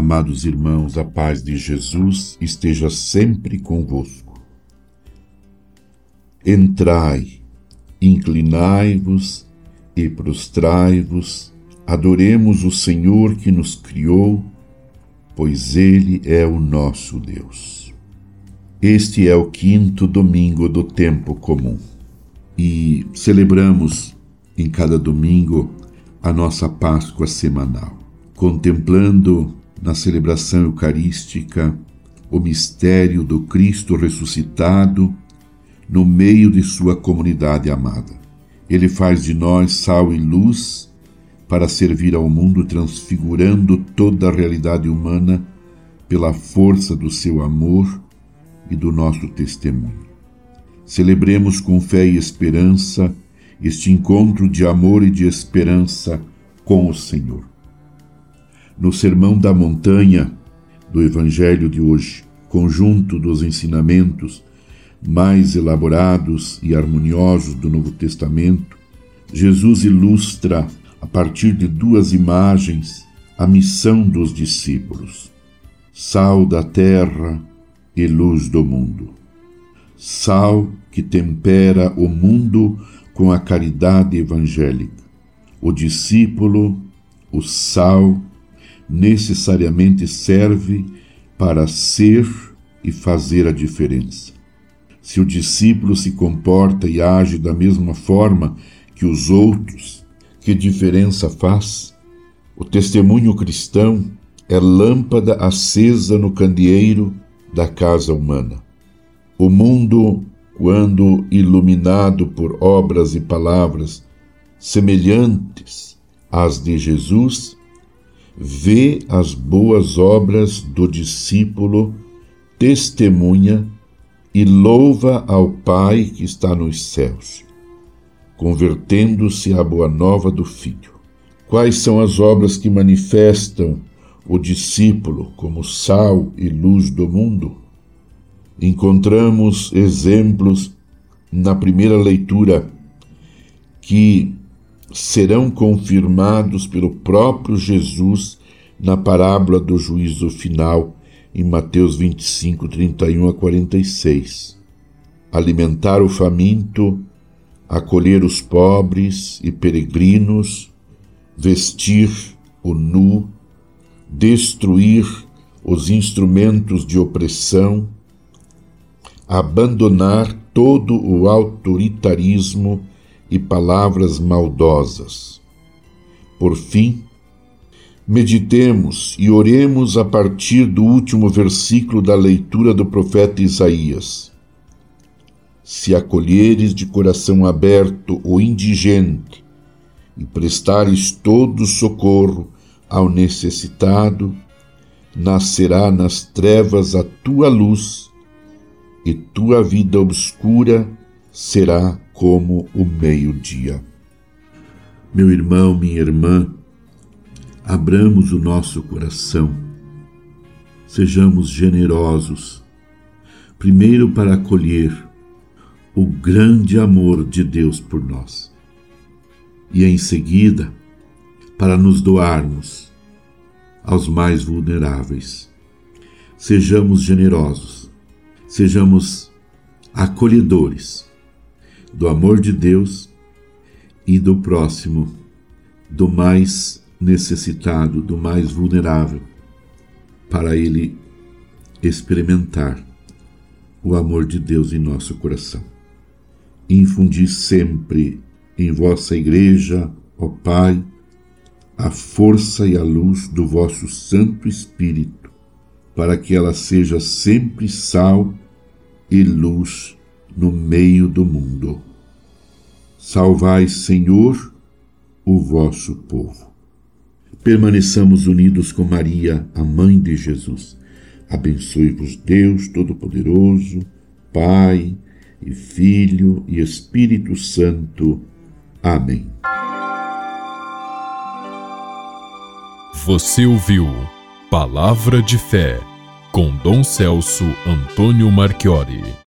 Amados irmãos, a paz de Jesus esteja sempre convosco. Entrai, inclinai-vos e prostrai-vos, adoremos o Senhor que nos criou, pois Ele é o nosso Deus. Este é o quinto domingo do tempo comum e celebramos em cada domingo a nossa Páscoa semanal, contemplando na celebração eucarística o mistério do Cristo ressuscitado no meio de sua comunidade amada. Ele faz de nós sal e luz para servir ao mundo, transfigurando toda a realidade humana pela força do seu amor e do nosso testemunho. Celebremos com fé e esperança este encontro de amor e de esperança com o Senhor no Sermão da Montanha do Evangelho de hoje, conjunto dos ensinamentos mais elaborados e harmoniosos do Novo Testamento, Jesus ilustra, a partir de duas imagens, a missão dos discípulos: sal da terra e luz do mundo. Sal que tempera o mundo com a caridade evangélica. O discípulo, o sal necessariamente serve para ser e fazer a diferença. Se o discípulo se comporta e age da mesma forma que os outros, que diferença faz? O testemunho cristão é lâmpada acesa no candeeiro da casa humana. O mundo, quando iluminado por obras e palavras semelhantes às de Jesus, vê as boas obras do discípulo, testemunha e louva ao Pai que está nos céus, convertendo-se à boa nova do Filho. Quais são as obras que manifestam o discípulo como sal e luz do mundo? Encontramos exemplos na primeira leitura que serão confirmados pelo próprio Jesus na parábola do juízo final, em Mateus 25, 31 a 46. Alimentar o faminto, acolher os pobres e peregrinos, vestir o nu, destruir os instrumentos de opressão, abandonar todo o autoritarismo e palavras maldosas. Por fim, meditemos e oremos a partir do último versículo da leitura do profeta Isaías. Se acolheres de coração aberto o indigente e prestares todo socorro ao necessitado, nascerá nas trevas a tua luz e tua vida obscura será como o meio-dia. Meu irmão, minha irmã, abramos o nosso coração, sejamos generosos, primeiro para acolher o grande amor de Deus por nós, e em seguida para nos doarmos aos mais vulneráveis. Sejamos generosos, sejamos acolhedores do amor de Deus e do próximo, do mais necessitado, do mais vulnerável, para ele experimentar o amor de Deus em nosso coração. Infundi sempre em vossa Igreja, ó Pai, a força e a luz do vosso Santo Espírito, para que ela seja sempre sal e luz no meio do mundo. Salvai, Senhor, o vosso povo. Permaneçamos unidos com Maria, a mãe de Jesus. Abençoe-vos Deus Todo-Poderoso, Pai e Filho e Espírito Santo. Amém. Você ouviu Palavra de Fé com Dom Celso Antônio Marchiori.